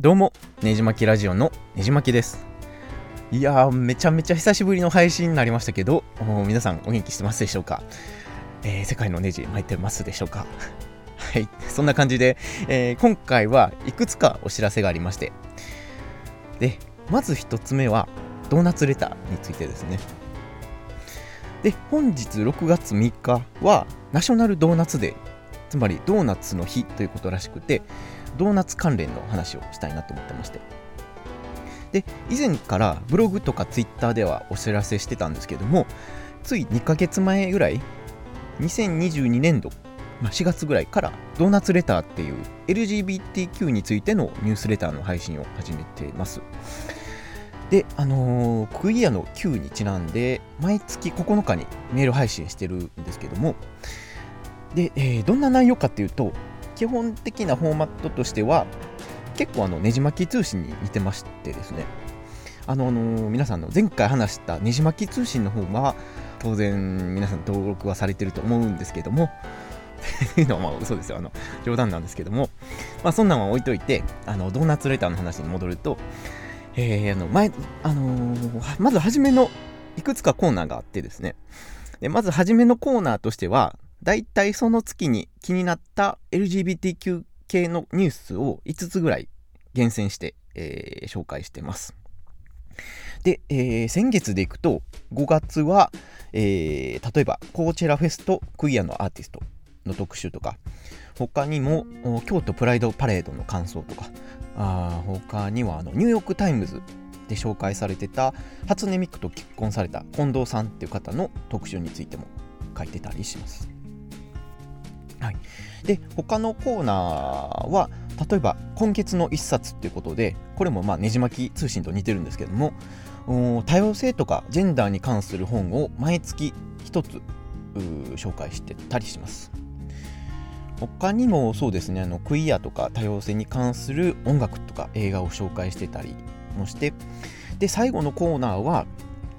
どうも、ねじまきラジオのねじまきです。いやー、めちゃめちゃ久しぶりの配信になりましたけど、皆さんお元気してますでしょうか、えー、世界のネジ巻いてますでしょうか？はい、そんな感じで、えー、今回はいくつかお知らせがありまして、で、まず1つ目は、ドーナツレターについてですね。で、本日6月3日は、ナショナルドーナツデー、つまりドーナツの日ということらしくて、ドーナツ関連の話をしたいなと思ってまして。で以前からブログとかツイッターではお知らせしてたんですけどもつい2ヶ月前ぐらい2022年度、まあ、4月ぐらいからドーナツレターっていう LGBTQ についてのニュースレターの配信を始めてます。で、あのー、クイアの Q にちなんで毎月9日にメール配信してるんですけども。で、えー、どんな内容かっていうと基本的なフォーマットとしては結構あのねじ巻き通信に似てましてですね。あの、あの、皆さんの前回話したねじ巻き通信の方が当然皆さん登録はされてると思うんですけどもっていうのはまあ嘘ですよ。あの冗談なんですけども。まあそんなんは置いといてあのドーナツレターの話に戻るとえー、あの前あのー、まず初めのいくつかコーナーがあってですね。でまず初めのコーナーとしては大体その月に気になった LGBTQ 系のニュースを5つぐらい厳選して、えー、紹介してます。で、えー、先月でいくと5月は、えー、例えばコーチェラフェストクイアのアーティストの特集とか他にも京都プライドパレードの感想とかあ他にはあのニューヨーク・タイムズで紹介されてた初音ミクと結婚された近藤さんっていう方の特集についても書いてたりします。はい、で他のコーナーは例えば今月の1冊っていうことでこれもまあねじ巻き通信と似てるんですけども多様性とかジェンダーに関する本を毎月1つ紹介してたりします。他にもそうですねあのクイアとか多様性に関する音楽とか映画を紹介してたりもしてで最後のコーナーは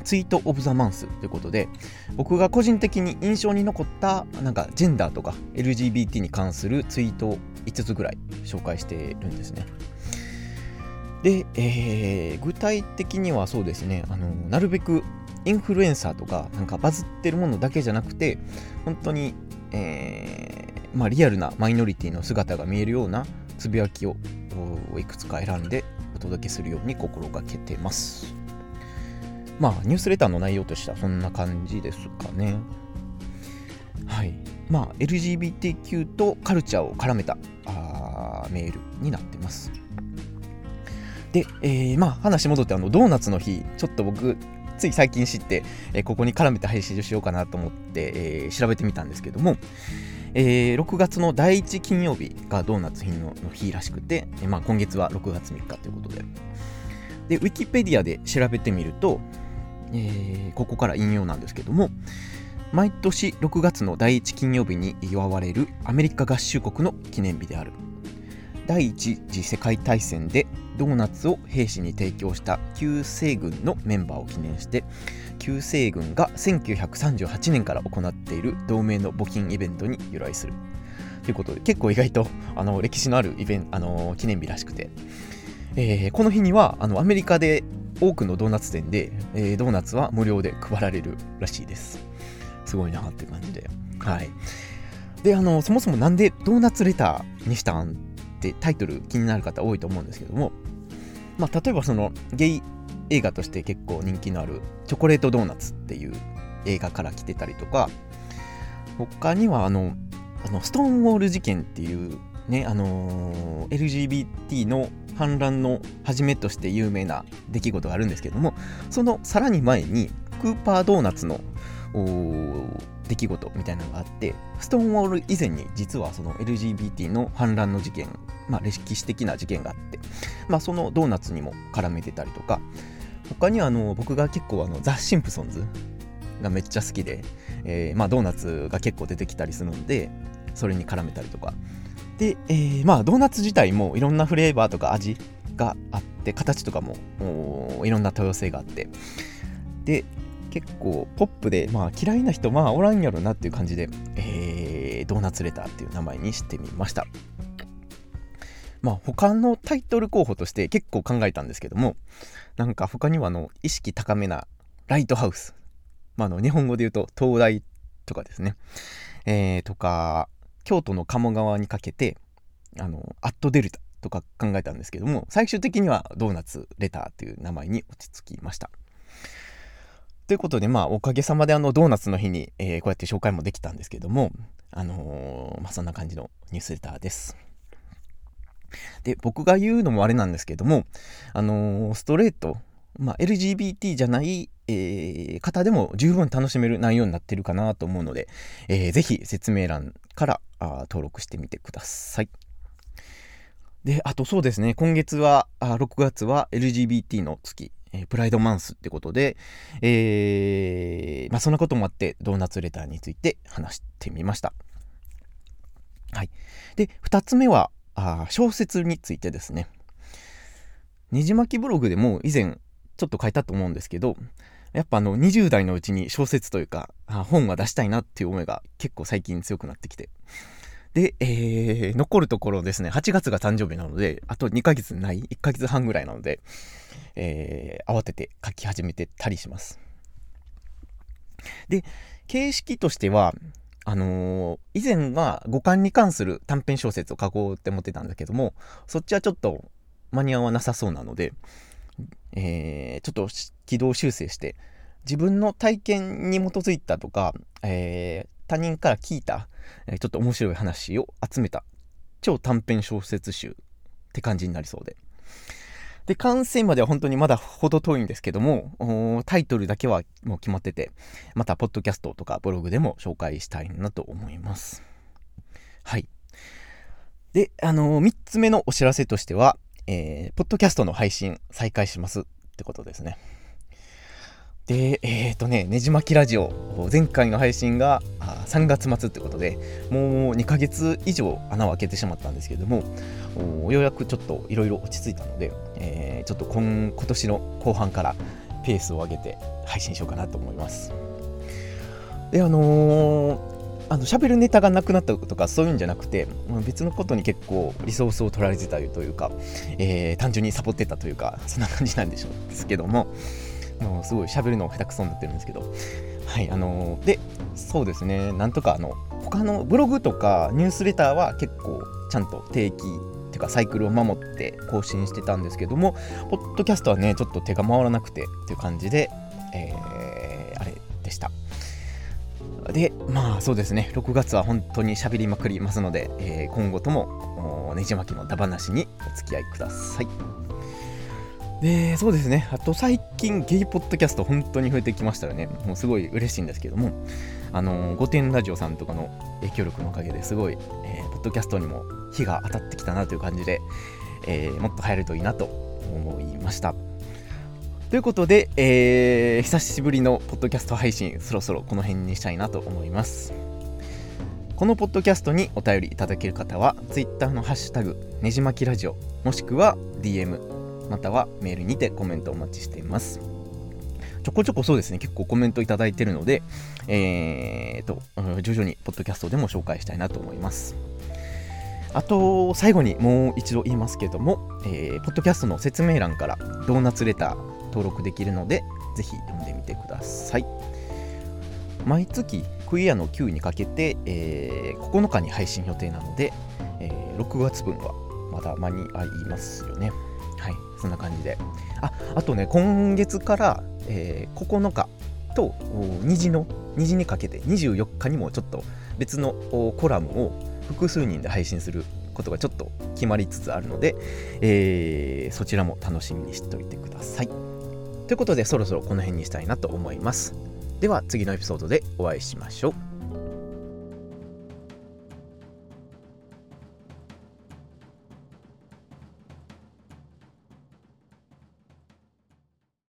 ツイート・オブ・ザ・マンスということで僕が個人的に印象に残ったなんかジェンダーとか LGBT に関するツイートを5つぐらい紹介してるんですねで、えー、具体的にはそうですねあのなるべくインフルエンサーとかなんかバズってるものだけじゃなくて本当に、えーまあ、リアルなマイノリティの姿が見えるようなつぶやきをいくつか選んでお届けするように心がけてます。まあ、ニュースレターの内容としてはそんな感じですかね。はい。まあ、LGBTQ とカルチャーを絡めたあーメールになってます。で、えー、まあ、話戻ってあの、ドーナツの日、ちょっと僕、つい最近知って、えー、ここに絡めて配信しようかなと思って、えー、調べてみたんですけども、えー、6月の第1金曜日がドーナツ日の日らしくて、えまあ、今月は6月3日ということで。で、ウィキペディアで調べてみると、えー、ここから引用なんですけども毎年6月の第1金曜日に祝われるアメリカ合衆国の記念日である。第一次世界大戦でドーナツを兵士に提供した旧西軍のメンバーを記念して旧西軍が1938年から行っている同盟の募金イベントに由来する。ということで結構意外とあの歴史のあるイベンあの記念日らしくて、えー、この日にはあのアメリカで多くのドーナツ店で、えー、ドーナツは無料で配られるらしいです。すごいなって感じで。はい。で、あの、そもそもなんでドーナツレターにしたんってタイトル気になる方多いと思うんですけども、まあ、例えばそのゲイ映画として結構人気のあるチョコレートドーナツっていう映画から来てたりとか、他にはあの、あのストーンウォール事件っていうね、あのー、LGBT の反乱の始めとして有名な出来事があるんですけどもそのさらに前にクーパードーナツの出来事みたいなのがあってストーンウォール以前に実はその LGBT の反乱の事件、まあ、歴史的な事件があって、まあ、そのドーナツにも絡めてたりとか他にはあの僕が結構あのザ・シンプソンズがめっちゃ好きで、えー、まあ、ドーナツが結構出てきたりするのでそれに絡めたりとかで、えー、まあドーナツ自体もいろんなフレーバーとか味があって形とかもいろんな多様性があって。で結構ポップで、まあ、嫌いな人まあおらんやろなっていう感じで、えー、ドーナツレターっていう名前にしてみました。まあ他のタイトル候補として結構考えたんですけどもなんか他にはあの意識高めなライトハウス、まあ、あの日本語で言うと東大とかですね、えー、とか京都の鴨川にかけてあのアットデルタとか考えたんですけども最終的にはドーナツレターという名前に落ち着きました。ということでまあおかげさまであのドーナツの日に、えー、こうやって紹介もできたんですけどもあのー、まあそんな感じのニュースレターです。で僕が言うのもあれなんですけどもあのー、ストレートまあ、LGBT じゃない、えー、方でも十分楽しめる内容になってるかなと思うので、えー、ぜひ説明欄からあ登録してみてください。で、あとそうですね、今月は、あ6月は LGBT の月、えー、プライドマンスってことで、えー、まあ、そんなこともあって、ドーナツレターについて話してみました。はい。で、2つ目は、あ小説についてですね。ねじ巻きブログでも以前ちょっと書いたと思うんですけど、やっぱあの20代のうちに小説というか、本は出したいなっていう思いが結構最近強くなってきて。で、えー、残るところですね、8月が誕生日なので、あと2ヶ月ない、1ヶ月半ぐらいなので、えー、慌てて書き始めてたりします。で、形式としては、あのー、以前は五感に関する短編小説を書こうって思ってたんだけども、そっちはちょっと間に合わなさそうなので、えー、ちょっと軌道修正して自分の体験に基づいたとか、えー、他人から聞いた、えちょっと面白い話を集めた超短編小説集って感じになりそうで。で、完成までは本当にまだ程遠いんですけども、タイトルだけはもう決まってて、また、ポッドキャストとかブログでも紹介したいなと思います。はい。で、あのー、3つ目のお知らせとしては、えー、ポッドキャストの配信再開しますってことですね。で、えっ、ー、とね、ねじまきラジオ、前回の配信が3月末ってことで、もう2ヶ月以上穴を開けてしまったんですけれども、ようやくちょっといろいろ落ち着いたので、えー、ちょっと今今年の後半からペースを上げて配信しようかなと思います。で、あのーあの喋るネタがなくなったとかそういうんじゃなくて別のことに結構リソースを取られてたというか、えー、単純にサボってたというかそんな感じなんでしょうですけどももうすごい喋るの下手くそになってるんですけどはいあのー、でそうですねなんとかあの他のブログとかニュースレターは結構ちゃんと定期っていうかサイクルを守って更新してたんですけどもポッドキャストはねちょっと手が回らなくてっていう感じで、えー、あれでした。で、まあそうですね、6月は本当に喋りまくりますので、えー、今後ともねじ巻きのダ話にお付き合いください。で、そうですね、あと最近ゲイポッドキャスト本当に増えてきましたよね。もうすごい嬉しいんですけども、あの、御殿ラジオさんとかの影響力のおかげですごい、えー、ポッドキャストにも火が当たってきたなという感じで、えー、もっと入るといいなと思いました。ということで、えー、久しぶりのポッドキャスト配信、そろそろこの辺にしたいなと思います。このポッドキャストにお便りいただける方は、Twitter のハッシュタグ、ねじまきラジオ、もしくは DM、またはメールにてコメントお待ちしています。ちょこちょこそうですね、結構コメントいただいてるので、えーと、徐々にポッドキャストでも紹介したいなと思います。あと、最後にもう一度言いますけども、えー、ポッドキャストの説明欄からドーナツレター、登録できるので、ぜひ読んでみてください。毎月クイアの9にかけて、えー、9日に配信予定なので、えー、6月分はまだ間に合いますよね。はい、そんな感じで。あ、あとね、今月から、えー、9日と虹の、虹にかけて24日にもちょっと別のコラムを複数人で配信することがちょっと決まりつつあるので、えー、そちらも楽しみにしておいてください。ということでそろそろこの辺にしたいなと思います。では次のエピソードでお会いしましょう。